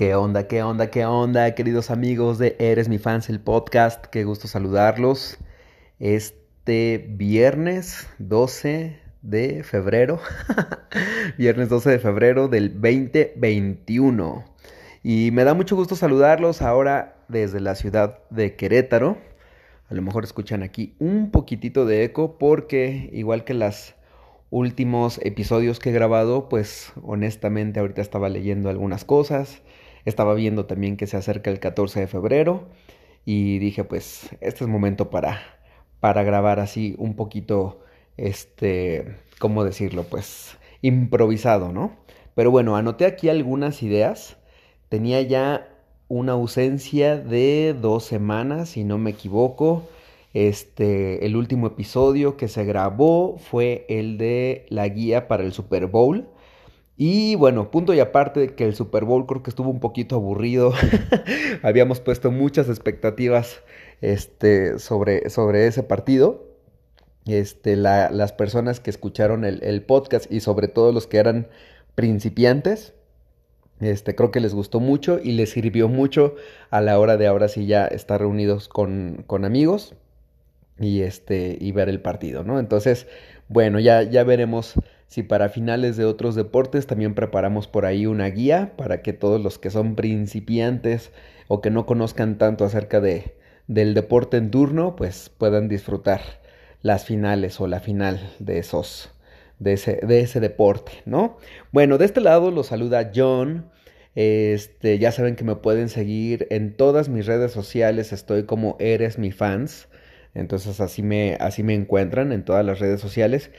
¿Qué onda, qué onda, qué onda, queridos amigos de Eres mi fans, el podcast? Qué gusto saludarlos. Este viernes 12 de febrero, viernes 12 de febrero del 2021. Y me da mucho gusto saludarlos ahora desde la ciudad de Querétaro. A lo mejor escuchan aquí un poquitito de eco porque igual que las últimos episodios que he grabado, pues honestamente ahorita estaba leyendo algunas cosas estaba viendo también que se acerca el 14 de febrero y dije, pues, este es momento para, para grabar así un poquito, este, ¿cómo decirlo? Pues, improvisado, ¿no? Pero bueno, anoté aquí algunas ideas. Tenía ya una ausencia de dos semanas, si no me equivoco. Este, el último episodio que se grabó fue el de la guía para el Super Bowl. Y bueno, punto y aparte de que el Super Bowl creo que estuvo un poquito aburrido. Habíamos puesto muchas expectativas este, sobre, sobre ese partido. Este, las personas que escucharon el, podcast y sobre todo los que eran principiantes, este, creo que les gustó mucho y les sirvió mucho a la hora de ahora sí ya estar reunidos con, con amigos y, este, y ver el partido, ¿no? Entonces, bueno, ya, ya veremos si para finales de otros deportes también preparamos por ahí una guía para que todos los que son principiantes o que no conozcan tanto acerca de, del deporte en turno, pues puedan disfrutar las finales o la final de esos, de ese, de ese deporte, ¿no? Bueno, de este lado los saluda John. Este, ya saben que me pueden seguir en todas mis redes sociales, estoy como Eres mi fans. Entonces así me, así me encuentran en todas las redes sociales.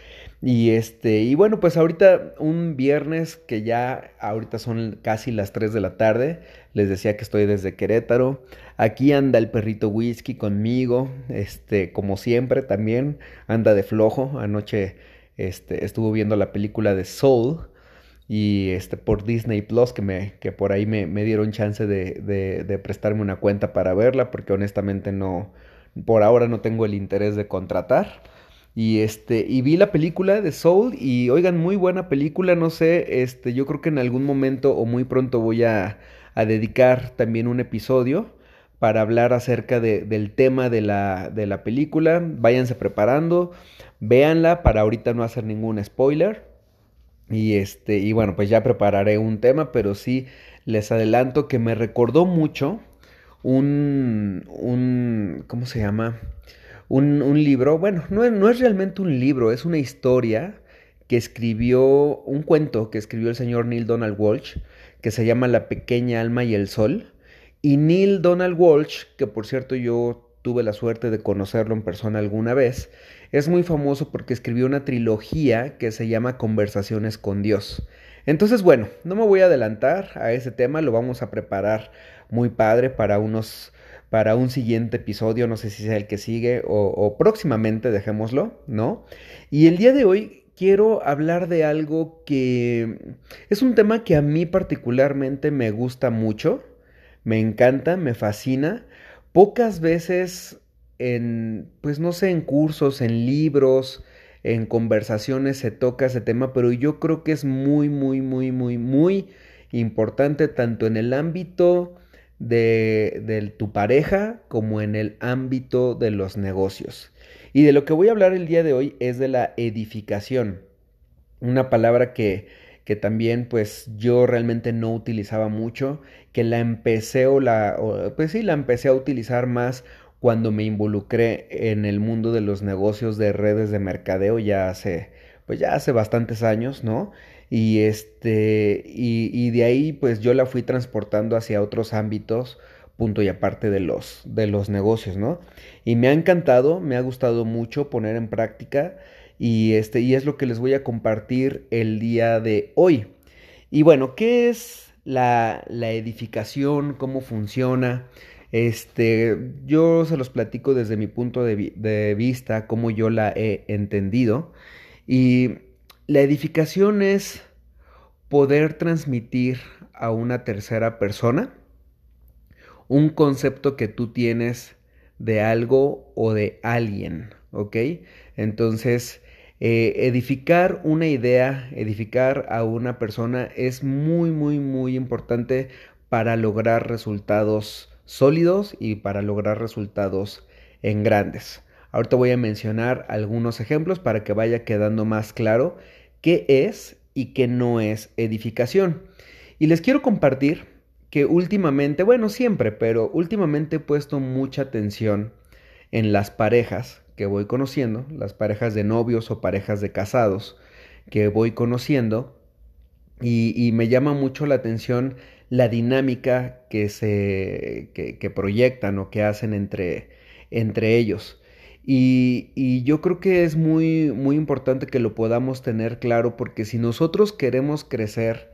Y este, y bueno, pues ahorita un viernes que ya ahorita son casi las 3 de la tarde. Les decía que estoy desde Querétaro. Aquí anda el perrito whisky conmigo. Este, como siempre, también anda de flojo. Anoche este, estuvo viendo la película de Soul. Y este, por Disney Plus, que, me, que por ahí me, me dieron chance de, de, de prestarme una cuenta para verla, porque honestamente no, por ahora no tengo el interés de contratar. Y este, y vi la película de Soul y oigan, muy buena película, no sé, este, yo creo que en algún momento o muy pronto voy a, a dedicar también un episodio para hablar acerca de, del tema de la, de la película. Váyanse preparando, véanla para ahorita no hacer ningún spoiler. Y este, y bueno, pues ya prepararé un tema, pero sí les adelanto que me recordó mucho un, un ¿cómo se llama? Un, un libro, bueno, no, no es realmente un libro, es una historia que escribió, un cuento que escribió el señor Neil Donald Walsh, que se llama La pequeña alma y el sol. Y Neil Donald Walsh, que por cierto yo tuve la suerte de conocerlo en persona alguna vez, es muy famoso porque escribió una trilogía que se llama Conversaciones con Dios. Entonces, bueno, no me voy a adelantar a ese tema, lo vamos a preparar muy padre para unos para un siguiente episodio, no sé si sea el que sigue o, o próximamente, dejémoslo, ¿no? Y el día de hoy quiero hablar de algo que es un tema que a mí particularmente me gusta mucho, me encanta, me fascina. Pocas veces en, pues no sé, en cursos, en libros, en conversaciones se toca ese tema, pero yo creo que es muy, muy, muy, muy, muy importante tanto en el ámbito de, tu pareja como en el ámbito de los negocios. Y de lo que voy a hablar el día de hoy es de la edificación, una palabra que, que también pues yo realmente no utilizaba mucho, que la empecé o la, o, pues sí, la empecé a utilizar más cuando me involucré en el mundo de los negocios de redes de mercadeo ya hace, pues ya hace bastantes años, ¿no? Y este, y, y, de ahí pues yo la fui transportando hacia otros ámbitos, punto y aparte de los, de los negocios, ¿no? Y me ha encantado, me ha gustado mucho poner en práctica y este, y es lo que les voy a compartir el día de hoy. Y bueno, ¿qué es la, la edificación? ¿Cómo funciona? Este, yo se los platico desde mi punto de, de vista, cómo yo la he entendido. Y la edificación es poder transmitir a una tercera persona un concepto que tú tienes de algo o de alguien, ¿ok? Entonces, eh, edificar una idea, edificar a una persona es muy, muy, muy importante para lograr resultados sólidos y para lograr resultados en grandes. Ahorita voy a mencionar algunos ejemplos para que vaya quedando más claro qué es y qué no es edificación. Y les quiero compartir que últimamente, bueno, siempre, pero últimamente he puesto mucha atención en las parejas que voy conociendo, las parejas de novios o parejas de casados que voy conociendo, y, me llama mucho la atención la dinámica que se que, proyectan o que hacen entre, entre ellos. Y, yo creo que es muy, muy importante que lo podamos tener claro porque si nosotros queremos crecer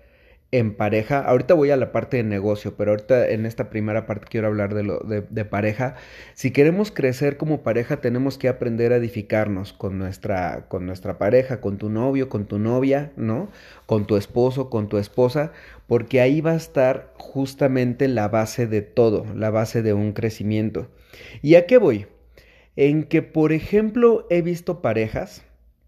en pareja, ahorita voy a la parte de negocio, pero ahorita en esta primera parte quiero hablar de, lo, de, de, pareja. Si queremos crecer como pareja, tenemos que aprender a edificarnos con nuestra, con nuestra pareja, con tu novio, con tu novia, ¿no? Con tu esposo, con tu esposa, porque ahí va a estar justamente la base de todo, la base de un crecimiento. ¿Y a qué voy? En que, por ejemplo, he visto parejas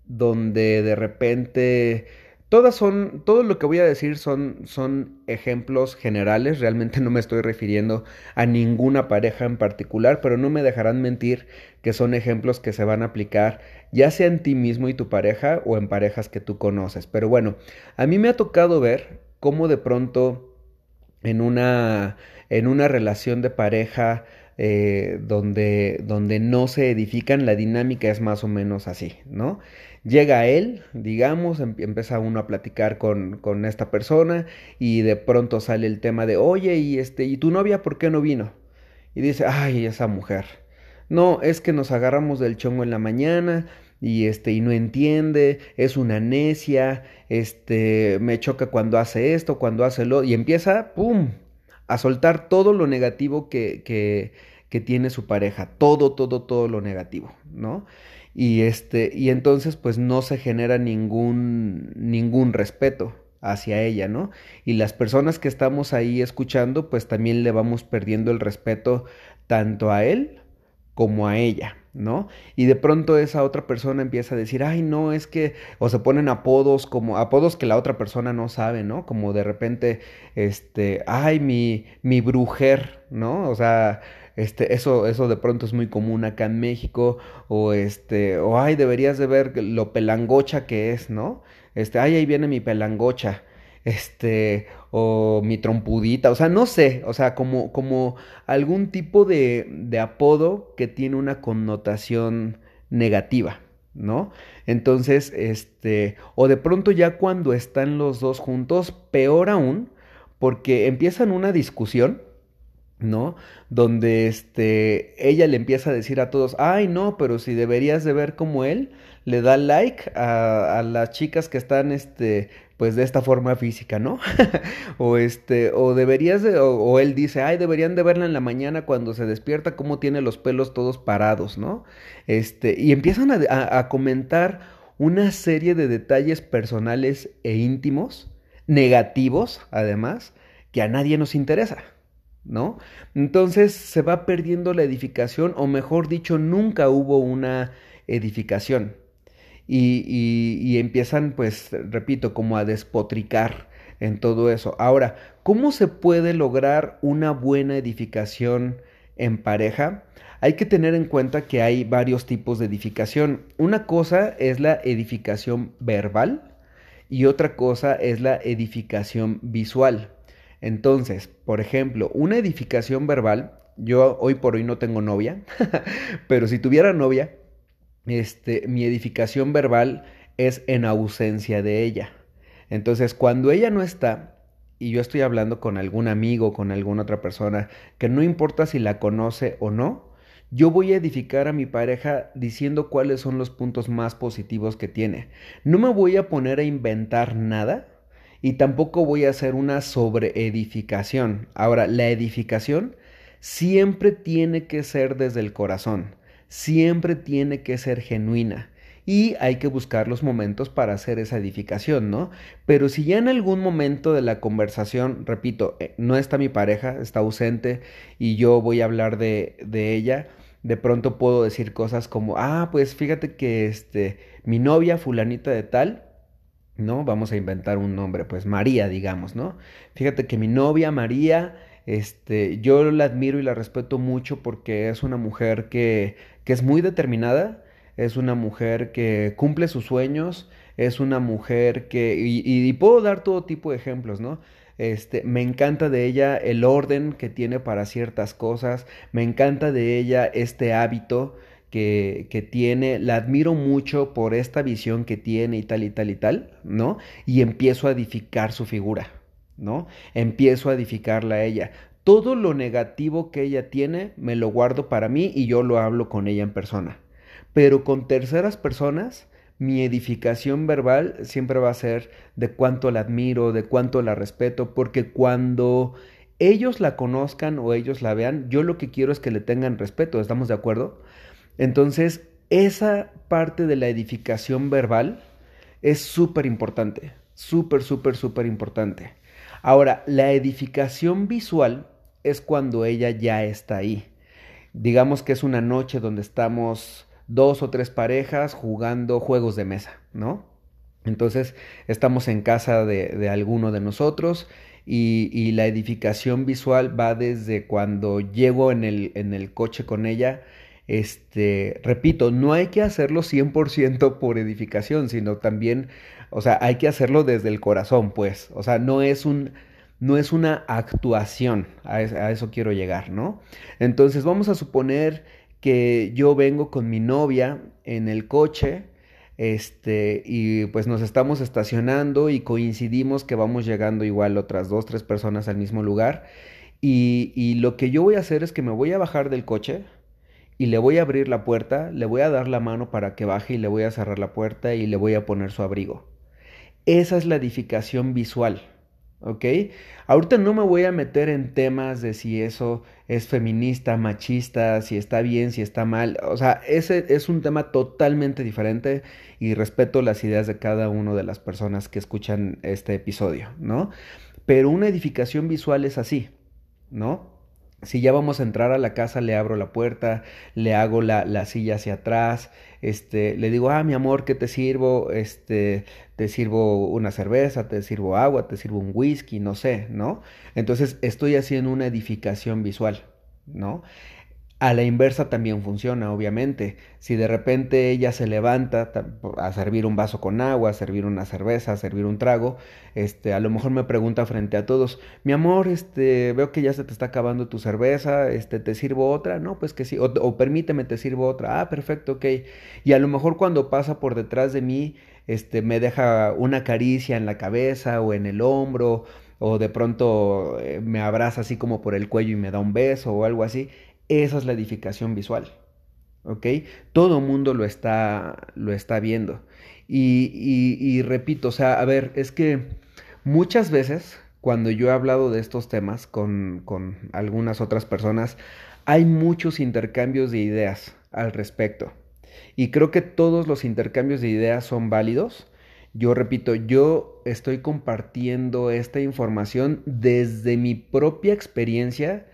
donde de repente Todas son, todo lo que voy a decir son, son ejemplos generales, realmente no me estoy refiriendo a ninguna pareja en particular, pero no me dejarán mentir que son ejemplos que se van a aplicar ya sea en ti mismo y tu pareja o en parejas que tú conoces. Pero bueno, a mí me ha tocado ver cómo de pronto en una, en una relación de pareja eh, donde, donde no se edifican, la dinámica es más o menos así, ¿no? Llega él, digamos, em, empieza uno a platicar con, con, esta persona y de pronto sale el tema de, oye, y este, ¿y tu novia por qué no vino? Y dice, ay, esa mujer. No, es que nos agarramos del chongo en la mañana y este y no entiende, es una necia, este me choca cuando hace esto, cuando hace lo y empieza pum a soltar todo lo negativo que, que, tiene su pareja, todo todo todo lo negativo, ¿no? y este y entonces pues no se genera ningún ningún respeto hacia ella, ¿no? Y las personas que estamos ahí escuchando pues también le vamos perdiendo el respeto tanto a él como a ella, ¿no? Y de pronto esa otra persona empieza a decir, ay, no, es que, o se ponen apodos como, apodos que la otra persona no sabe, ¿no? Como de repente, este, ay, mi, mi brujer, ¿no? O sea, este, eso, eso de pronto es muy común acá en México, o este, o ay, deberías de ver lo pelangocha que es, ¿no? Este, ay, ahí viene mi pelangocha, este, o mi trompudita, o sea, no sé, o sea, como, como algún tipo de, apodo que tiene una connotación negativa, ¿no? Entonces, este, o de pronto ya cuando están los dos juntos, peor aún, porque empiezan una discusión, ¿no? Donde este, ella le empieza a decir a todos, ay no, pero si deberías de ver como él, le da like a, a las chicas que están, este, pues de esta forma física, ¿no? o este, o deberías de, o, él dice, ay, deberían de verla en la mañana cuando se despierta, cómo tiene los pelos todos parados, ¿no? Este, y empiezan a, a comentar una serie de detalles personales e íntimos, negativos, además, que a nadie nos interesa. ¿no? Entonces se va perdiendo la edificación, o mejor dicho, nunca hubo una edificación. Y, empiezan, pues, repito, como a despotricar en todo eso. Ahora, ¿cómo se puede lograr una buena edificación en pareja? Hay que tener en cuenta que hay varios tipos de edificación. Una cosa es la edificación verbal y otra cosa es la edificación visual. Entonces, por ejemplo, una edificación verbal, yo hoy por hoy no tengo novia, pero si tuviera novia, este, mi edificación verbal es en ausencia de ella. Entonces, cuando ella no está, y yo estoy hablando con algún amigo, con alguna otra persona, que no importa si la conoce o no, yo voy a edificar a mi pareja diciendo cuáles son los puntos más positivos que tiene. No me voy a poner a inventar nada, y tampoco voy a hacer una sobreedificación. Ahora, la edificación siempre tiene que ser desde el corazón, siempre tiene que ser genuina. Y hay que buscar los momentos para hacer esa edificación, ¿no? Pero si ya en algún momento de la conversación, repito, eh, no está mi pareja, está ausente y yo voy a hablar de, de ella, de pronto puedo decir cosas como, ah, pues fíjate que este, mi novia fulanita de tal, ¿no? Vamos a inventar un nombre, pues María, digamos, ¿no? Fíjate que mi novia María, este, yo la admiro y la respeto mucho porque es una mujer que, que es muy determinada, es una mujer que cumple sus sueños, es una mujer que, y, y puedo dar todo tipo de ejemplos, ¿no? Este, me encanta de ella el orden que tiene para ciertas cosas, me encanta de ella este hábito que, que, tiene, la admiro mucho por esta visión que tiene y tal y tal y tal, ¿no? Y empiezo a edificar su figura, ¿no? Empiezo a edificarla a ella. Todo lo negativo que ella tiene me lo guardo para mí y yo lo hablo con ella en persona. Pero con terceras personas, mi edificación verbal siempre va a ser de cuánto la admiro, de cuánto la respeto, porque cuando ellos la conozcan o ellos la vean, yo lo que quiero es que le tengan respeto, ¿estamos de acuerdo? Entonces, esa parte de la edificación verbal es súper importante, súper, súper, súper importante. Ahora, la edificación visual es cuando ella ya está ahí. Digamos que es una noche donde estamos dos o tres parejas jugando juegos de mesa, ¿no? Entonces estamos en casa de, alguno de nosotros y, y, la edificación visual va desde cuando llego en el, en el coche con ella este, repito, no hay que hacerlo 100% por edificación, sino también, o sea, hay que hacerlo desde el corazón, pues, o sea, no es un, no es una actuación, a, eso quiero llegar, ¿no? Entonces vamos a suponer que yo vengo con mi novia en el coche, este, y pues nos estamos estacionando y coincidimos que vamos llegando igual otras dos, tres personas al mismo lugar, y, y lo que yo voy a hacer es que me voy a bajar del coche, y le voy a abrir la puerta, le voy a dar la mano para que baje y le voy a cerrar la puerta y le voy a poner su abrigo. Esa es la edificación visual. ¿Ok? Ahorita no me voy a meter en temas de si eso es feminista, machista, si está bien, si está mal. O sea, ese es un tema totalmente diferente y respeto las ideas de cada una de las personas que escuchan este episodio, ¿no? Pero una edificación visual es así, ¿no? Si ya vamos a entrar a la casa, le abro la puerta, le hago la, la, silla hacia atrás, este, le digo, ah, mi amor, ¿qué te sirvo? Este, te sirvo una cerveza, te sirvo agua, te sirvo un whisky, no sé, ¿no? Entonces estoy haciendo una edificación visual, ¿no? A la inversa también funciona, obviamente. Si de repente ella se levanta a servir un vaso con agua, a servir una cerveza, a servir un trago, este, a lo mejor me pregunta frente a todos, mi amor, este, veo que ya se te está acabando tu cerveza, este, ¿te sirvo otra? No, pues que sí, o, permíteme, te sirvo otra. Ah, perfecto, ok. Y a lo mejor cuando pasa por detrás de mí, este, me deja una caricia en la cabeza o en el hombro, o de pronto eh, me abraza así como por el cuello y me da un beso o algo así esa es la edificación visual. ¿Ok? Todo mundo lo está, lo está viendo. Y, y, repito, o sea, a ver, es que muchas veces cuando yo he hablado de estos temas con, con algunas otras personas, hay muchos intercambios de ideas al respecto. Y creo que todos los intercambios de ideas son válidos. Yo repito, yo estoy compartiendo esta información desde mi propia experiencia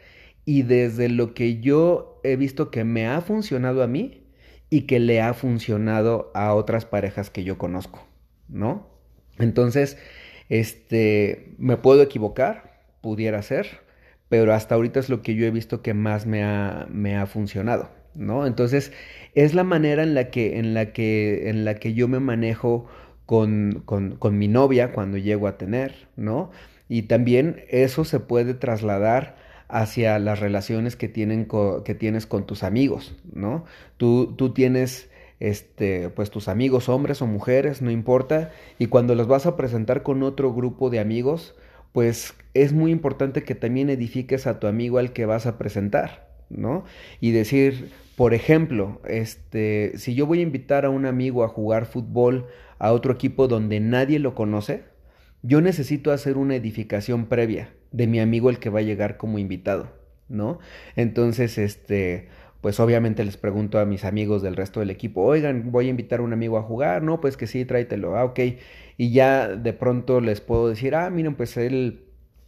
y desde lo que yo he visto que me ha funcionado a mí y que le ha funcionado a otras parejas que yo conozco, ¿no? Entonces, este, me puedo equivocar, pudiera ser, pero hasta ahorita es lo que yo he visto que más me ha, me ha funcionado, ¿no? Entonces, es la manera en la que, en la que, en la que yo me manejo con, con, con mi novia cuando llego a tener, ¿no? Y también eso se puede trasladar hacia las relaciones que, tienen que tienes con tus amigos, ¿no? Tú, tú tienes este, pues tus amigos, hombres o mujeres, no importa, y cuando los vas a presentar con otro grupo de amigos, pues es muy importante que también edifiques a tu amigo al que vas a presentar, ¿no? Y decir, por ejemplo, este, si yo voy a invitar a un amigo a jugar fútbol a otro equipo donde nadie lo conoce, yo necesito hacer una edificación previa de mi amigo el que va a llegar como invitado, ¿no? Entonces, este, pues obviamente les pregunto a mis amigos del resto del equipo, oigan, voy a invitar a un amigo a jugar, no, pues que sí, tráetelo, ah, ok, y ya de pronto les puedo decir, ah, miren, pues él,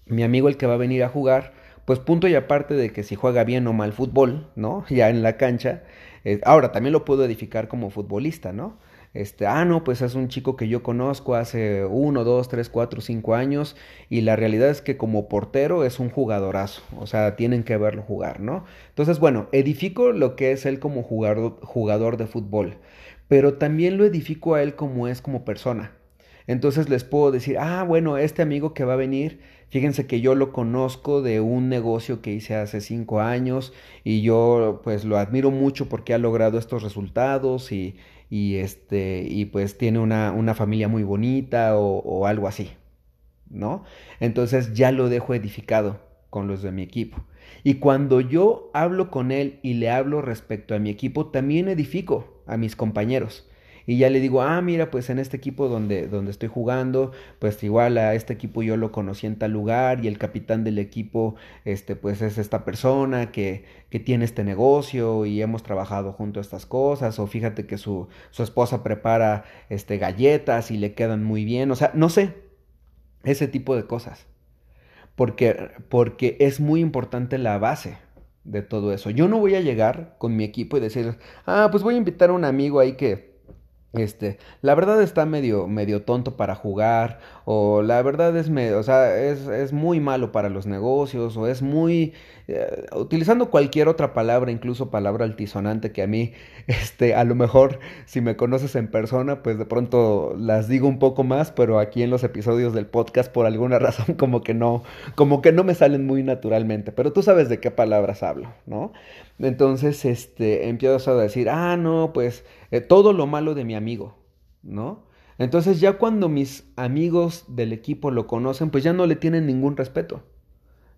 mi amigo el que va a venir a jugar, pues punto y aparte de que si juega bien o mal fútbol, ¿no? Ya en la cancha, eh, ahora también lo puedo edificar como futbolista, ¿no? Este, ah, no, pues es un chico que yo conozco hace uno, dos, tres, cuatro, cinco años y la realidad es que como portero es un jugadorazo, o sea, tienen que verlo jugar, ¿no? Entonces, bueno, edifico lo que es él como jugador, jugador de fútbol, pero también lo edifico a él como es como persona. Entonces les puedo decir, ah, bueno, este amigo que va a venir, fíjense que yo lo conozco de un negocio que hice hace cinco años y yo pues lo admiro mucho porque ha logrado estos resultados y, y este, y pues tiene una, una familia muy bonita o, o algo así, ¿no? Entonces ya lo dejo edificado con los de mi equipo. Y cuando yo hablo con él y le hablo respecto a mi equipo, también edifico a mis compañeros y ya le digo, ah, mira, pues en este equipo donde, donde estoy jugando, pues igual a este equipo yo lo conocí en tal lugar y el capitán del equipo, este, pues es esta persona que, que tiene este negocio y hemos trabajado junto a estas cosas, o fíjate que su, su esposa prepara, este, galletas y le quedan muy bien, o sea, no sé, ese tipo de cosas. Porque, porque es muy importante la base de todo eso. Yo no voy a llegar con mi equipo y decir, ah, pues voy a invitar a un amigo ahí que, este, la verdad está medio, medio tonto para jugar, o la verdad es, medio, o sea, es, es, muy malo para los negocios, o es muy, eh, utilizando cualquier otra palabra, incluso palabra altisonante que a mí, este, a lo mejor si me conoces en persona, pues de pronto las digo un poco más, pero aquí en los episodios del podcast por alguna razón como que no, como que no me salen muy naturalmente, pero tú sabes de qué palabras hablo, ¿no? Entonces, este, empiezo a decir, ah, no, pues eh, todo lo malo de mi amigo, ¿no? Entonces ya cuando mis amigos del equipo lo conocen, pues ya no le tienen ningún respeto.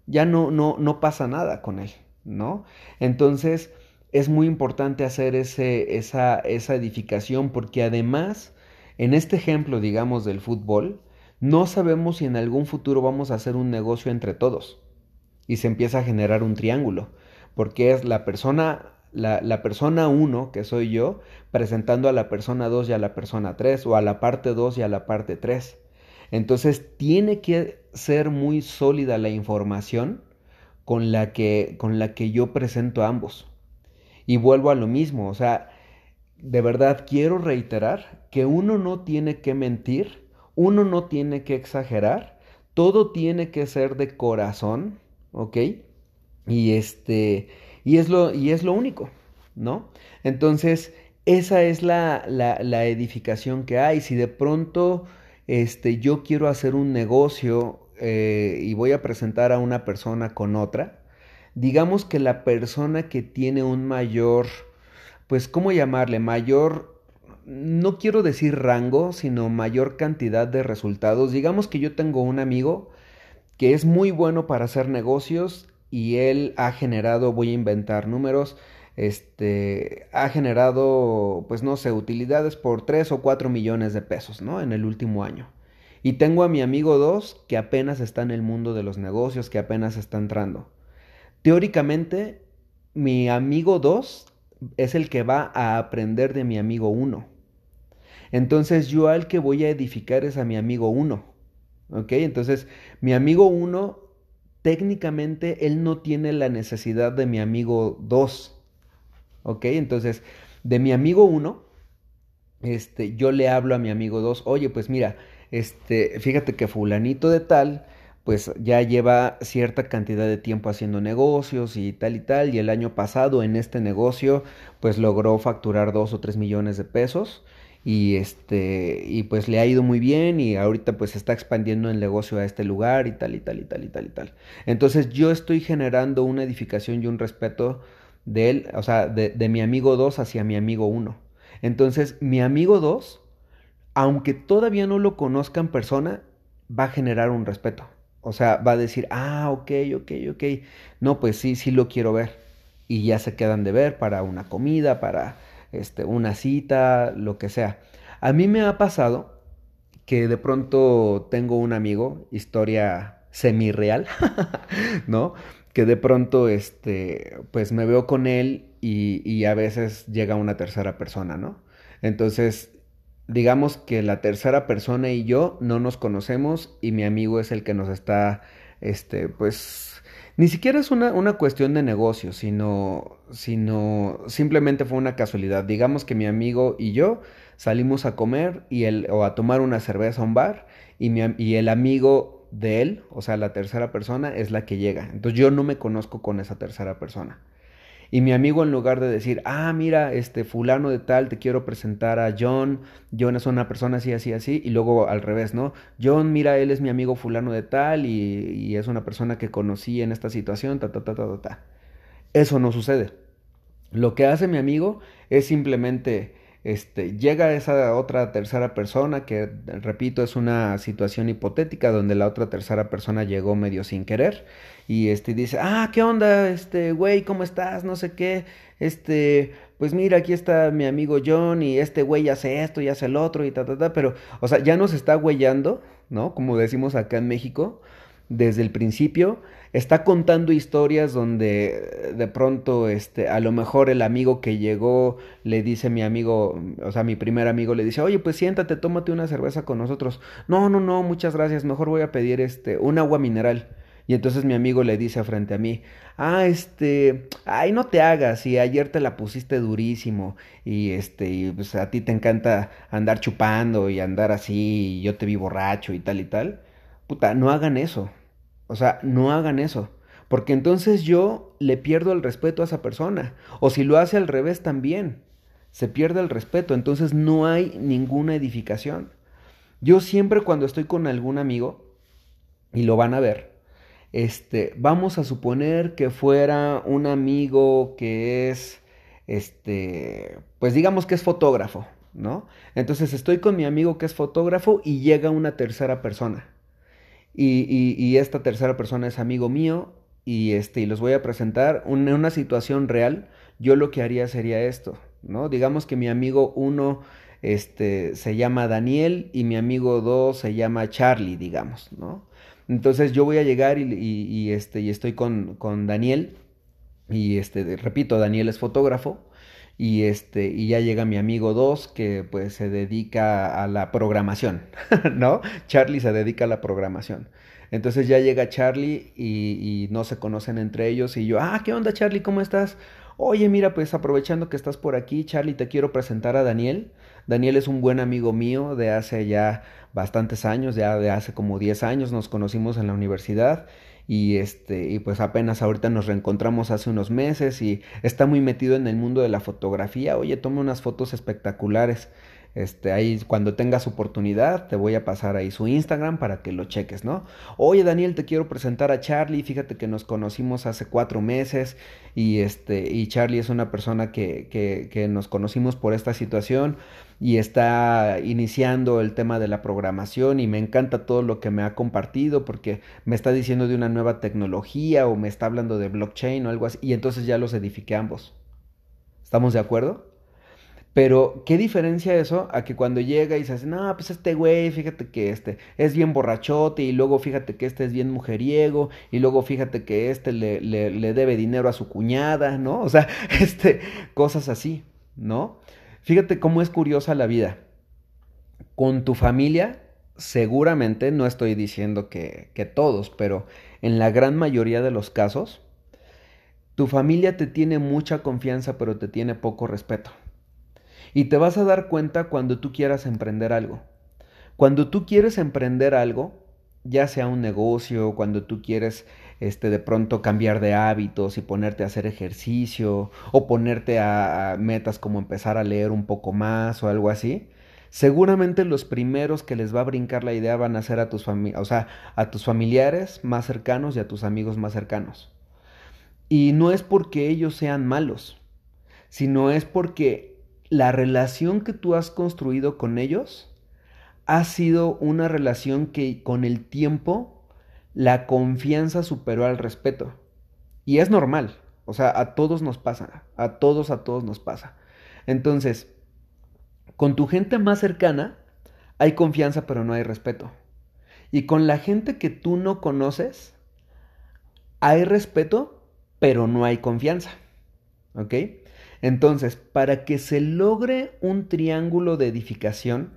Ya no, no, no pasa nada con él, ¿no? Entonces es muy importante hacer ese, esa, esa edificación porque además, en este ejemplo, digamos, del fútbol, no sabemos si en algún futuro vamos a hacer un negocio entre todos y se empieza a generar un triángulo, porque es la persona la, la persona 1, que soy yo, presentando a la persona 2 y a la persona 3, o a la parte 2 y a la parte 3. Entonces tiene que ser muy sólida la información con la que, con la que yo presento a ambos. Y vuelvo a lo mismo, o sea, de verdad quiero reiterar que uno no tiene que mentir, uno no tiene que exagerar, todo tiene que ser de corazón, ¿ok? Y este, y es lo, y es lo único, ¿no? Entonces, esa es la, la, la edificación que hay. Si de pronto este, yo quiero hacer un negocio eh, y voy a presentar a una persona con otra, digamos que la persona que tiene un mayor, pues, ¿cómo llamarle? Mayor, no quiero decir rango, sino mayor cantidad de resultados. Digamos que yo tengo un amigo que es muy bueno para hacer negocios y él ha generado, voy a inventar números, este, ha generado, pues no sé, utilidades por 3 o 4 millones de pesos, ¿no? En el último año. Y tengo a mi amigo 2 que apenas está en el mundo de los negocios, que apenas está entrando. Teóricamente, mi amigo 2 es el que va a aprender de mi amigo 1. Entonces yo al que voy a edificar es a mi amigo 1. ¿Ok? Entonces mi amigo 1 técnicamente él no tiene la necesidad de mi amigo 2. ¿Ok? Entonces, de mi amigo 1, este, yo le hablo a mi amigo 2, oye, pues mira, este, fíjate que fulanito de tal, pues ya lleva cierta cantidad de tiempo haciendo negocios y tal y tal, y el año pasado en este negocio, pues logró facturar 2 o 3 millones de pesos y este y pues le ha ido muy bien y ahorita pues está expandiendo el negocio a este lugar y tal y tal y tal y tal y tal. Entonces yo estoy generando una edificación y un respeto de él, o sea, de, de mi amigo 2 hacia mi amigo 1. Entonces mi amigo 2, aunque todavía no lo conozca en persona, va a generar un respeto. O sea, va a decir, ah, ok, ok, ok. No, pues sí, sí lo quiero ver. Y ya se quedan de ver para una comida, para este, una cita, lo que sea. A mí me ha pasado que de pronto tengo un amigo, historia semi-real, ¿no? Que de pronto, este, pues me veo con él y, a veces llega una tercera persona, ¿no? Entonces, digamos que la tercera persona y yo no nos conocemos y mi amigo es el que nos está, este, pues ni siquiera es una, una cuestión de negocio, sino, sino simplemente fue una casualidad. Digamos que mi amigo y yo salimos a comer y el, o a tomar una cerveza a un bar y, mi, y el amigo de él, o sea, la tercera persona, es la que llega. Entonces yo no me conozco con esa tercera persona. Y mi amigo en lugar de decir, ah, mira, este fulano de tal, te quiero presentar a John, John es una persona así, así, así, y luego al revés, ¿no? John, mira, él es mi amigo fulano de tal y, es una persona que conocí en esta situación, ta, ta, ta, ta, ta, ta. Eso no sucede. Lo que hace mi amigo es simplemente este, llega esa otra tercera persona, que repito, es una situación hipotética donde la otra tercera persona llegó medio sin querer y este dice, ah, ¿qué onda? Este, güey, ¿cómo estás? No sé qué. Este, pues mira, aquí está mi amigo John y este güey hace esto y hace el otro y ta, ta, ta, pero, o sea, ya nos está güeyando, ¿no? Como decimos acá en México, desde el principio está contando historias donde de pronto, este, a lo mejor el amigo que llegó le dice mi amigo, o sea, mi primer amigo le dice, oye, pues siéntate, tómate una cerveza con nosotros. No, no, no, muchas gracias, mejor voy a pedir este, un agua mineral. Y entonces mi amigo le dice frente a mí, ah, este, ay, no te hagas, y ayer te la pusiste durísimo, y este, y pues a ti te encanta andar chupando y andar así, y yo te vi borracho y tal y tal. Puta, no hagan eso. O sea, no hagan eso. Porque entonces yo le pierdo el respeto a esa persona. O si lo hace al revés también. Se pierde el respeto. Entonces no hay ninguna edificación. Yo siempre cuando estoy con algún amigo, y lo van a ver, este, vamos a suponer que fuera un amigo que es, este, pues digamos que es fotógrafo, ¿no? Entonces estoy con mi amigo que es fotógrafo y llega una tercera persona. Y, esta tercera persona es amigo mío y, este, y los voy a presentar en una situación real. Yo lo que haría sería esto, ¿no? Digamos que mi amigo uno este, se llama Daniel y mi amigo dos se llama Charlie, digamos, ¿no? Entonces yo voy a llegar y, y este, y estoy con, con Daniel y, este, repito, Daniel es fotógrafo y este y ya llega mi amigo 2 que pues se dedica a la programación, ¿no? Charlie se dedica a la programación. Entonces ya llega Charlie y, y, no se conocen entre ellos y yo, ah, ¿qué onda Charlie? ¿Cómo estás? Oye, mira, pues aprovechando que estás por aquí, Charlie, te quiero presentar a Daniel. Daniel es un buen amigo mío de hace ya bastantes años, ya de hace como 10 años nos conocimos en la universidad y este y pues apenas ahorita nos reencontramos hace unos meses y está muy metido en el mundo de la fotografía. Oye, toma unas fotos espectaculares. Este, ahí cuando tengas oportunidad te voy a pasar ahí su Instagram para que lo cheques, ¿no? Oye Daniel, te quiero presentar a Charlie, fíjate que nos conocimos hace cuatro meses y este, y Charlie es una persona que, que, que nos conocimos por esta situación y está iniciando el tema de la programación y me encanta todo lo que me ha compartido porque me está diciendo de una nueva tecnología o me está hablando de blockchain o algo así y entonces ya los edifiqué ambos. ¿Estamos de acuerdo? Pero, ¿qué diferencia eso a que cuando llega y se hace, no, pues este güey, fíjate que este es bien borrachote y luego fíjate que este es bien mujeriego y luego fíjate que este le, le, le debe dinero a su cuñada, ¿no? O sea, este, cosas así, ¿no? Fíjate cómo es curiosa la vida. Con tu familia, seguramente, no estoy diciendo que, que todos, pero en la gran mayoría de los casos, tu familia te tiene mucha confianza, pero te tiene poco respeto. Y te vas a dar cuenta cuando tú quieras emprender algo. Cuando tú quieres emprender algo, ya sea un negocio, cuando tú quieres este, de pronto cambiar de hábitos y ponerte a hacer ejercicio o ponerte a, metas como empezar a leer un poco más o algo así, seguramente los primeros que les va a brincar la idea van a ser a tus, o sea, a tus familiares más cercanos y a tus amigos más cercanos. Y no es porque ellos sean malos, sino es porque la relación que tú has construido con ellos ha sido una relación que con el tiempo la confianza superó al respeto. Y es normal, o sea, a todos nos pasa, a todos, a todos nos pasa. Entonces, con tu gente más cercana hay confianza pero no hay respeto. Y con la gente que tú no conoces, hay respeto pero no hay confianza. ¿Ok? Entonces, para que se logre un triángulo de edificación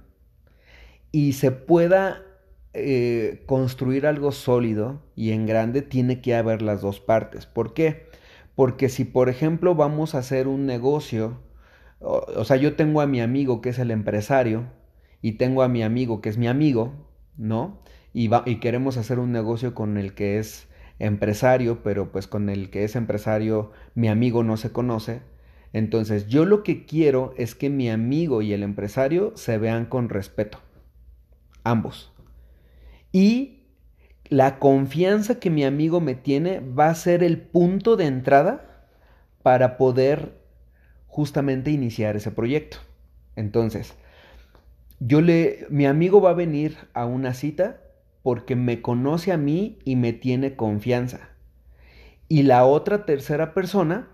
y se pueda eh, construir algo sólido y en grande, tiene que haber las dos partes. ¿Por qué? Porque si, por ejemplo, vamos a hacer un negocio o, sea, yo tengo a mi amigo que es el empresario y tengo a mi amigo que es mi amigo, ¿no? Y, queremos hacer un negocio con el que es empresario, pero pues con el que es empresario mi amigo no se conoce. Entonces, yo lo que quiero es que mi amigo y el empresario se vean con respeto. Ambos. Y la confianza que mi amigo me tiene va a ser el punto de entrada para poder justamente iniciar ese proyecto. Entonces, yo le, mi amigo va a venir a una cita porque me conoce a mí y me tiene confianza. Y la otra tercera persona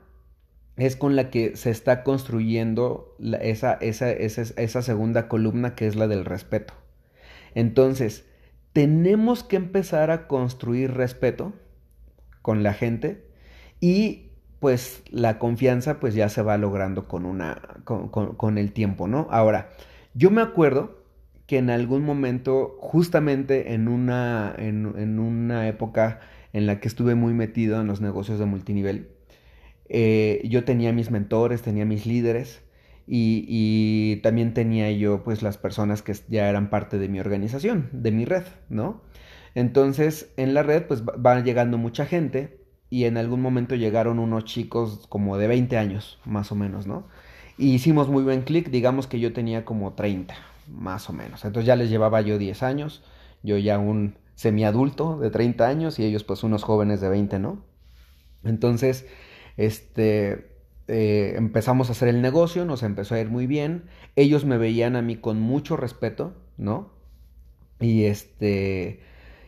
es con la que se está construyendo esa, esa, esa, esa segunda columna que es la del respeto. Entonces, tenemos que empezar a construir respeto con la gente y pues la confianza pues ya se va logrando con una con, el tiempo, ¿no? Ahora, yo me acuerdo que en algún momento, justamente en una, en, una época en la que estuve muy metido en los negocios de multinivel, eh, yo tenía mis mentores, tenía mis líderes y, también tenía yo pues las personas que ya eran parte de mi organización, de mi red, ¿no? Entonces en la red pues va llegando mucha gente y en algún momento llegaron unos chicos como de 20 años, más o menos, ¿no? Y hicimos muy buen clic, digamos que yo tenía como 30, más o menos. Entonces ya les llevaba yo 10 años, yo ya un semiadulto de 30 años y ellos pues unos jóvenes de 20, ¿no? Entonces, este, eh, empezamos a hacer el negocio, nos empezó a ir muy bien, ellos me veían a mí con mucho respeto, ¿no? Y este,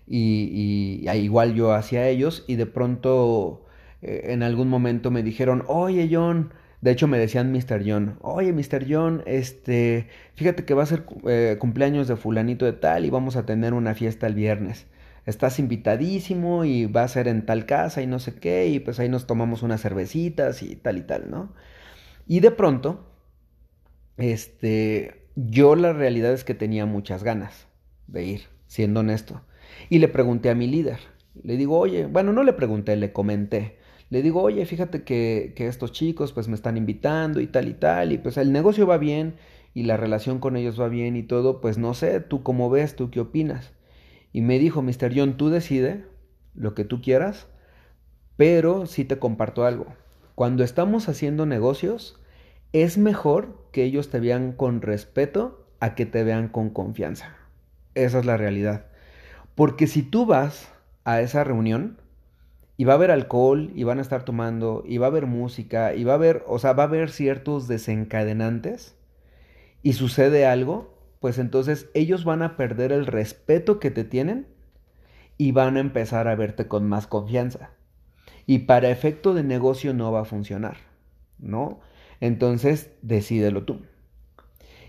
y, igual yo hacia ellos y de pronto eh, en algún momento me dijeron, oye John, de hecho me decían Mr. John, oye Mr. John, este, fíjate que va a ser eh, cumpleaños de fulanito de tal y vamos a tener una fiesta el viernes. Estás invitadísimo y va a ser en tal casa y no sé qué y pues ahí nos tomamos unas cervecitas y tal y tal, ¿no? Y de pronto, este, yo la realidad es que tenía muchas ganas de ir, siendo honesto. Y le pregunté a mi líder. Le digo, oye, bueno, no le pregunté, le comenté. Le digo, oye, fíjate que, que estos chicos pues me están invitando y tal y tal. Y pues el negocio va bien y la relación con ellos va bien y todo. Pues no sé, tú cómo ves, tú qué opinas. Y me dijo, Mr. John, tú decide lo que tú quieras, pero sí te comparto algo. Cuando estamos haciendo negocios, es mejor que ellos te vean con respeto a que te vean con confianza. Esa es la realidad. Porque si tú vas a esa reunión y va a haber alcohol y van a estar tomando y va a haber música y va a haber, o sea, va a haber ciertos desencadenantes y sucede algo, pues entonces ellos van a perder el respeto que te tienen y van a empezar a verte con más confianza. Y para efecto de negocio no va a funcionar, ¿no? Entonces, decídelo tú.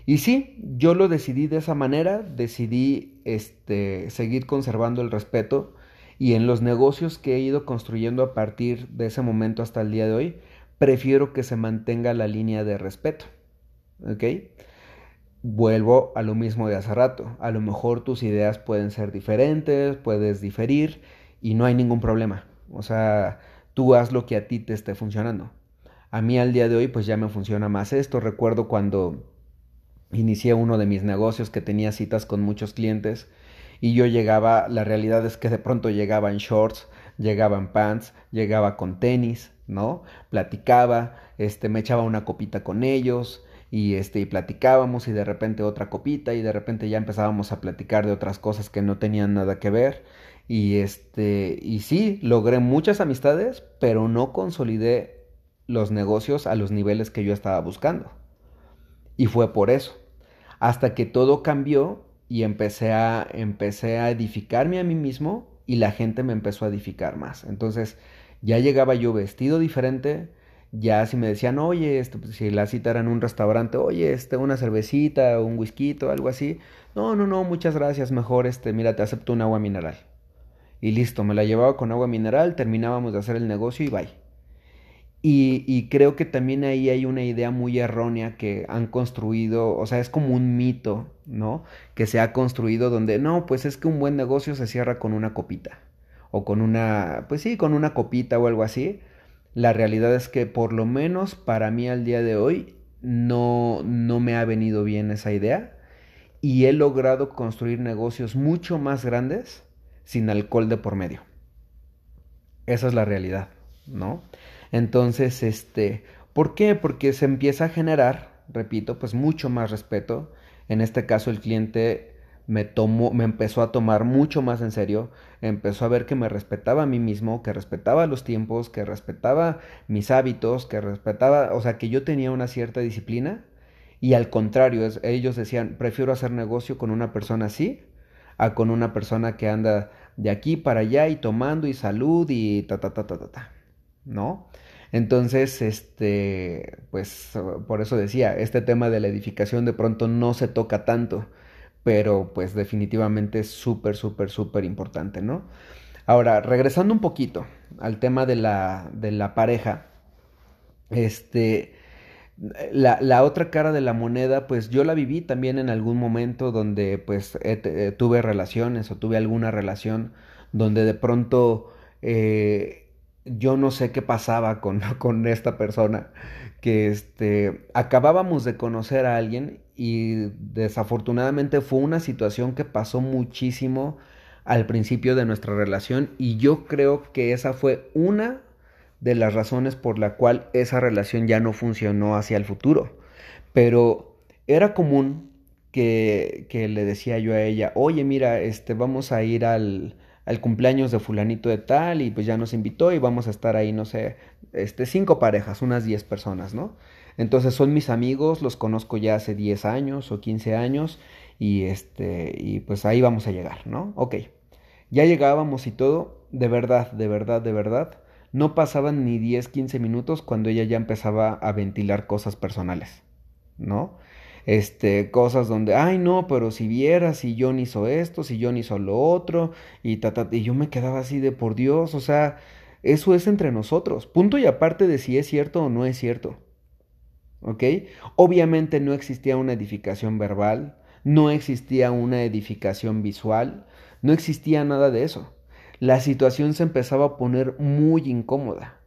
Y sí, yo lo decidí de esa manera, decidí este, seguir conservando el respeto y en los negocios que he ido construyendo a partir de ese momento hasta el día de hoy, prefiero que se mantenga la línea de respeto. ¿Ok? Vuelvo a lo mismo de hace rato. A lo mejor tus ideas pueden ser diferentes, puedes diferir y no hay ningún problema. O sea, tú haz lo que a ti te esté funcionando. A mí al día de hoy pues ya me funciona más esto. Recuerdo cuando inicié uno de mis negocios que tenía citas con muchos clientes y yo llegaba, la realidad es que de pronto llegaba en shorts, llegaba en pants, llegaba con tenis, ¿no? Platicaba, este, me echaba una copita con ellos y este, y platicábamos y de repente otra copita y de repente ya empezábamos a platicar de otras cosas que no tenían nada que ver y este, y sí, logré muchas amistades, pero no consolidé los negocios a los niveles que yo estaba buscando. Y fue por eso hasta que todo cambió y empecé a, empecé a edificarme a mí mismo y la gente me empezó a edificar más. Entonces ya llegaba yo vestido diferente, ya si me decían, oye, este, pues, si la cita era en un restaurante, oye, este, una cervecita, un whisky, algo así, no, no, no, muchas gracias, mejor, este, mira, te acepto un agua mineral. Y listo, me la llevaba con agua mineral, terminábamos de hacer el negocio y bye. Y, creo que también ahí hay una idea muy errónea que han construido, o sea, es como un mito, ¿no? Que se ha construido donde, no, pues es que un buen negocio se cierra con una copita, o con una, pues sí, con una copita o algo así. La realidad es que por lo menos para mí al día de hoy no, no me ha venido bien esa idea y he logrado construir negocios mucho más grandes sin alcohol de por medio. Esa es la realidad, ¿no? Entonces, este, ¿por qué? Porque se empieza a generar, repito, pues mucho más respeto. En este caso el cliente me tomó, me empezó a tomar mucho más en serio, empezó a ver que me respetaba a mí mismo, que respetaba los tiempos, que respetaba mis hábitos, que respetaba, o sea, que yo tenía una cierta disciplina y al contrario, ellos decían, prefiero hacer negocio con una persona así a con una persona que anda de aquí para allá y tomando y salud y ta ta ta ta ta ta, ¿no? Entonces, este, pues por eso decía, este tema de la edificación de pronto no se toca tanto, pero pues definitivamente es súper, súper, súper importante, ¿no? Ahora, regresando un poquito al tema de la, de la pareja, este, la, la, otra cara de la moneda, pues yo la viví también en algún momento donde pues eh, tuve relaciones o tuve alguna relación donde de pronto eh, yo no sé qué pasaba con, con esta persona, que este, acabábamos de conocer a alguien y desafortunadamente fue una situación que pasó muchísimo al principio de nuestra relación y yo creo que esa fue una de las razones por la cual esa relación ya no funcionó hacia el futuro. Pero era común que, que le decía yo a ella, oye, mira, este, vamos a ir al, al cumpleaños de fulanito de tal y pues ya nos invitó y vamos a estar ahí, no sé, este, cinco parejas, unas diez personas, ¿no? Entonces son mis amigos, los conozco ya hace 10 años o 15 años y este, y pues ahí vamos a llegar, ¿no? Ok, ya llegábamos y todo, de verdad, de verdad, de verdad, no pasaban ni 10, 15 minutos cuando ella ya empezaba a ventilar cosas personales, ¿no? Este, cosas donde, ay no, pero si vieras, si John hizo esto, si John hizo lo otro, y, y yo me quedaba así de por Dios, o sea, eso es entre nosotros, punto y aparte de si es cierto o no es cierto, ¿ok? Obviamente no existía una edificación verbal, no existía una edificación visual, no existía nada de eso la situación se empezaba a poner muy incómoda.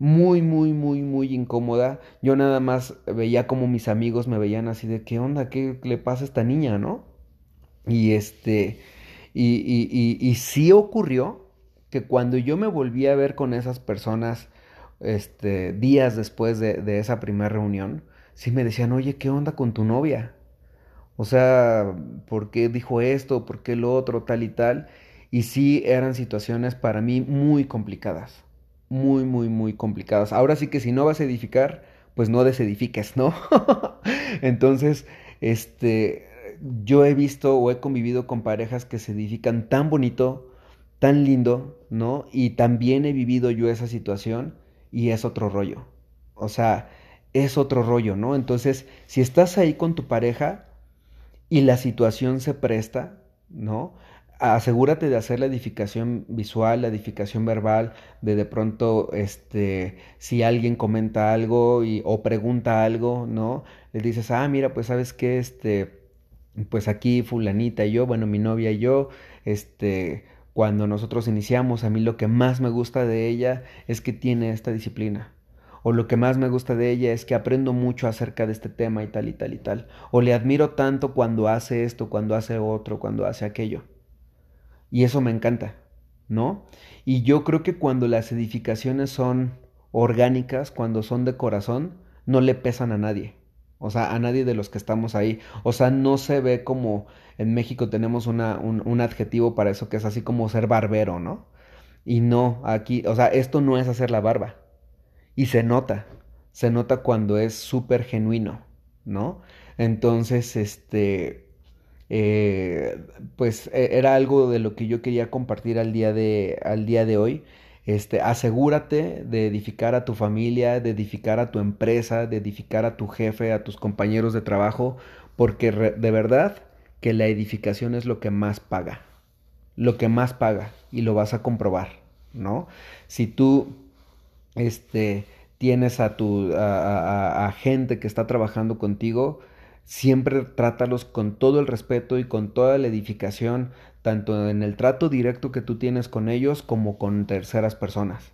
Muy, muy, muy, muy incómoda. Yo nada más veía como mis amigos me veían así de, ¿qué onda? ¿Qué le pasa a esta niña, no? Y este, y, y, y, y sí ocurrió que cuando yo me volví a ver con esas personas, este, días después de, esa primera reunión, sí me decían, oye, ¿qué onda con tu novia? O sea, ¿por qué dijo esto? ¿Por qué lo otro? Tal y tal. Y sí eran situaciones para mí muy complicadas. Muy, muy, muy complicadas. Ahora sí que si no vas a edificar, pues no desedifiques, ¿no? Entonces, este, yo he visto o he convivido con parejas que se edifican tan bonito, tan lindo, ¿no? Y también he vivido yo esa situación y es otro rollo. O sea, es otro rollo, ¿no? Entonces, si estás ahí con tu pareja y la situación se presta, ¿no? asegúrate de hacer la edificación visual, la edificación verbal, de de pronto, este, si alguien comenta algo o pregunta algo, ¿no? Le dices, ah, mira, pues sabes que, este, pues aquí fulanita y yo, bueno, mi novia y yo, este, cuando nosotros iniciamos, a mí lo que más me gusta de ella es que tiene esta disciplina. O lo que más me gusta de ella es que aprendo mucho acerca de este tema y tal y tal y tal. O le admiro tanto cuando hace esto, cuando hace otro, cuando hace aquello. Y eso me encanta, ¿no? Y yo creo que cuando las edificaciones son orgánicas, cuando son de corazón, no le pesan a nadie. O sea, a nadie de los que estamos ahí. O sea, no se ve como en México tenemos una, un, un adjetivo para eso que es así como ser barbero, ¿no? Y no, aquí, o sea, esto no es hacer la barba. Y se nota, se nota cuando es súper genuino, ¿no? Entonces, este, eh, pues e, era algo de lo que yo quería compartir al día de, al día de hoy. Este, asegúrate de edificar a tu familia, de edificar a tu empresa, de edificar a tu jefe, a tus compañeros de trabajo, porque de verdad que la edificación es lo que más paga, lo que más paga y lo vas a comprobar, ¿no? Si tú, este, tienes a tu, a, a gente que está trabajando contigo, siempre trátalos con todo el respeto y con toda la edificación, tanto en el trato directo que tú tienes con ellos como con terceras personas.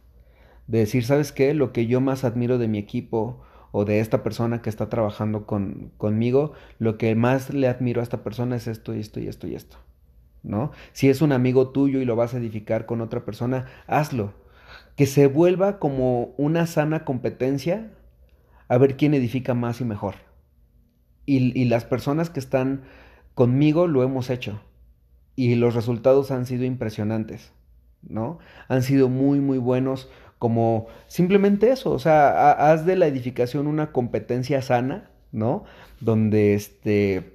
De decir, ¿sabes qué? Lo que yo más admiro de mi equipo o de esta persona que está trabajando con, conmigo, lo que más le admiro a esta persona es esto y esto y esto y esto. ¿No? Si es un amigo tuyo y lo vas a edificar con otra persona, hazlo. Que se vuelva como una sana competencia a ver quién edifica más y mejor. Y, y las personas que están conmigo lo hemos hecho. Y los resultados han sido impresionantes, ¿no? Han sido muy, muy buenos como simplemente eso, o sea, haz de la edificación una competencia sana, ¿no? Donde este,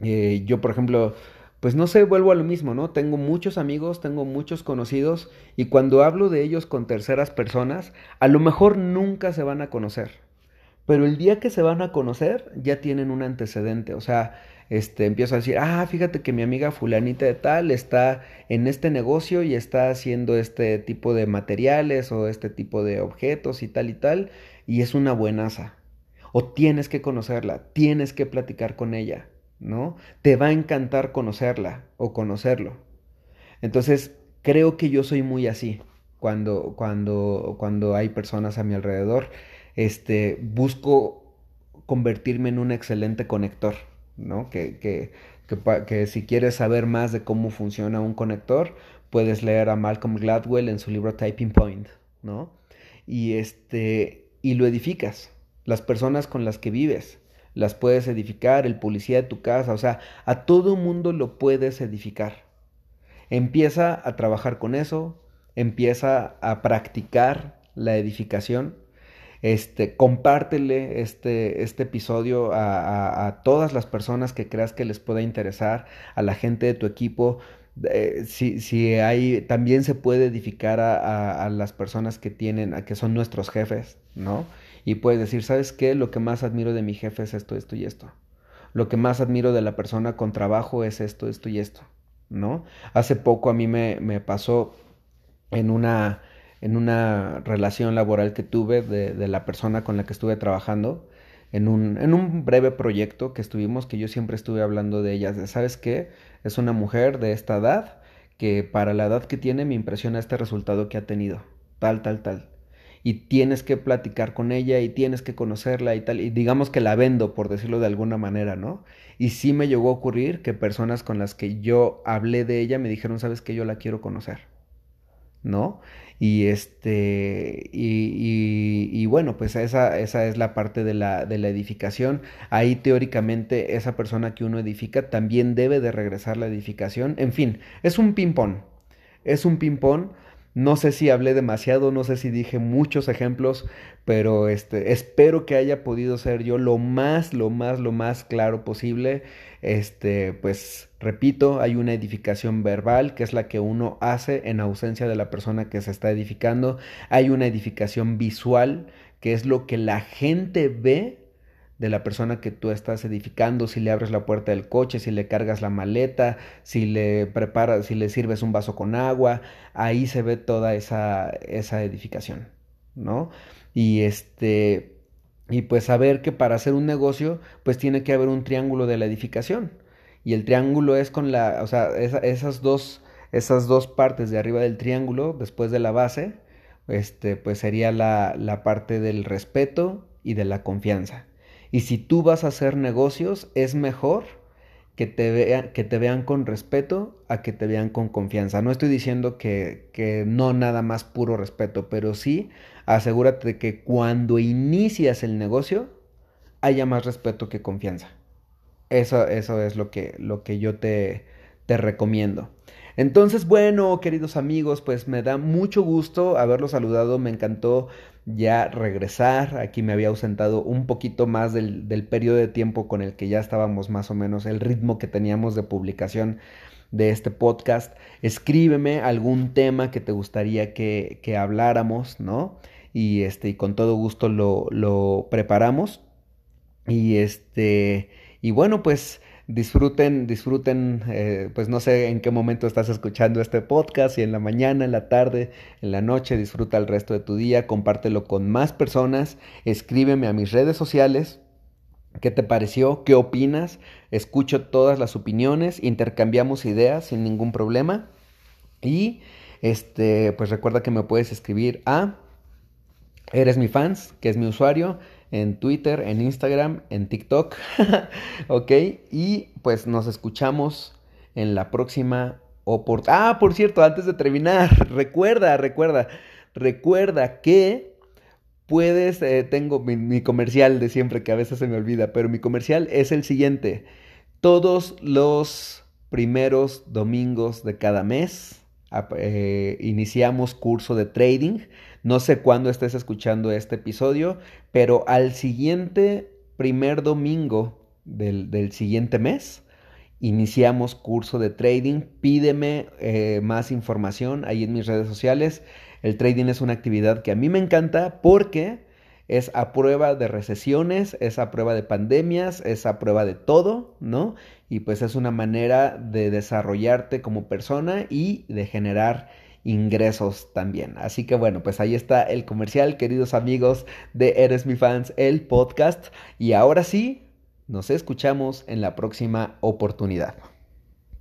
eh, yo por ejemplo, pues no sé, vuelvo a lo mismo, ¿no? Tengo muchos amigos, tengo muchos conocidos y cuando hablo de ellos con terceras personas, a lo mejor nunca se van a conocer, pero el día que se van a conocer ya tienen un antecedente, o sea, este, empiezo a decir, ah, fíjate que mi amiga fulanita de tal está en este negocio y está haciendo este tipo de materiales o este tipo de objetos y tal y tal, y es una buenaza. O tienes que conocerla, tienes que platicar con ella, ¿no? Te va a encantar conocerla o conocerlo. Entonces, creo que yo soy muy así cuando, cuando, cuando hay personas a mi alrededor. Este, busco convertirme en un excelente conector. ¿No? Que, que, que, si quieres saber más de cómo funciona un conector, puedes leer a Malcolm Gladwell en su libro Typing Point, ¿no? Y, este, y lo edificas. Las personas con las que vives, las puedes edificar, el policía de tu casa, o sea, a todo mundo lo puedes edificar. Empieza a trabajar con eso, empieza a practicar la edificación este, compártele este, este episodio a, todas las personas que creas que les pueda interesar, a la gente de tu equipo. Eh, si, si, hay, también se puede edificar a, las personas que tienen, a que son nuestros jefes, ¿no? Y puedes decir, ¿sabes qué? Lo que más admiro de mi jefe es esto, esto y esto. Lo que más admiro de la persona con trabajo es esto, esto y esto, ¿no? Hace poco a mí me pasó en una, en una relación laboral que tuve de, la persona con la que estuve trabajando, en un, en un, breve proyecto que estuvimos, que yo siempre estuve hablando de ella, de, ¿sabes qué? Es una mujer de esta edad que para la edad que tiene me impresiona este resultado que ha tenido, tal, tal, tal. Y tienes que platicar con ella y tienes que conocerla y tal, y digamos que la vendo, por decirlo de alguna manera, ¿no? Y sí me llegó a ocurrir que personas con las que yo hablé de ella me dijeron, ¿sabes qué? Yo la quiero conocer, ¿no? Y este, y, y, bueno, pues esa, esa es la parte de la, de la edificación. Ahí teóricamente esa persona que uno edifica también debe de regresar la edificación. En fin, es un ping-pong. Es un ping-pong no sé si hablé demasiado, no sé si dije muchos ejemplos, pero este, espero que haya podido ser yo lo más, lo más, lo más claro posible. Este, pues repito, hay una edificación verbal que es la que uno hace en ausencia de la persona que se está edificando. Hay una edificación visual que es lo que la gente ve de la persona que tú estás edificando, si le abres la puerta del coche, si le cargas la maleta, si le preparas, si le sirves un vaso con agua, ahí se ve toda esa, esa edificación, ¿no? Y este, y pues saber que para hacer un negocio, pues tiene que haber un triángulo de la edificación. Y el triángulo es con la, o sea, esas dos, esas dos partes de arriba del triángulo, después de la base, este, pues sería la, la parte del respeto y de la confianza. Y si tú vas a hacer negocios, es mejor que te, vean, que te vean con respeto a que te vean con confianza. No estoy diciendo que, que no nada más puro respeto, pero sí asegúrate de que cuando inicias el negocio haya más respeto que confianza. Eso, eso es lo que, lo que yo te, te recomiendo. Entonces, bueno, queridos amigos, pues me da mucho gusto haberlos saludado, me encantó ya regresar, aquí me había ausentado un poquito más del, del periodo de tiempo con el que ya estábamos más o menos, el ritmo que teníamos de publicación de este podcast. Escríbeme algún tema que te gustaría que, que habláramos, ¿no? Y, este, y con todo gusto lo, lo preparamos. Y este, y bueno, pues disfruten, disfruten, eh, pues no sé en qué momento estás escuchando este podcast, si en la mañana, en la tarde, en la noche, disfruta el resto de tu día, compártelo con más personas, escríbeme a mis redes sociales. ¿Qué te pareció? ¿Qué opinas? Escucho todas las opiniones, intercambiamos ideas sin ningún problema. Y este, pues recuerda que me puedes escribir a Eres mi fans, que es mi usuario, en Twitter, en Instagram, en TikTok. ok, y pues nos escuchamos en la próxima oportunidad. Ah, por cierto, antes de terminar, recuerda, recuerda, recuerda que puedes, eh, tengo mi, comercial de siempre que a veces se me olvida, pero mi comercial es el siguiente. Todos los primeros domingos de cada mes eh, iniciamos curso de trading. No sé cuándo estés escuchando este episodio, pero al siguiente primer domingo del, siguiente mes iniciamos curso de trading. Pídeme eh, más información ahí en mis redes sociales. El trading es una actividad que a mí me encanta porque es a prueba de recesiones, es a prueba de pandemias, es a prueba de todo, ¿no? Y pues es una manera de desarrollarte como persona y de generar ingresos también. Así que bueno, pues ahí está el comercial, queridos amigos de Eres mi fans, el podcast. Y ahora sí, nos escuchamos en la próxima oportunidad.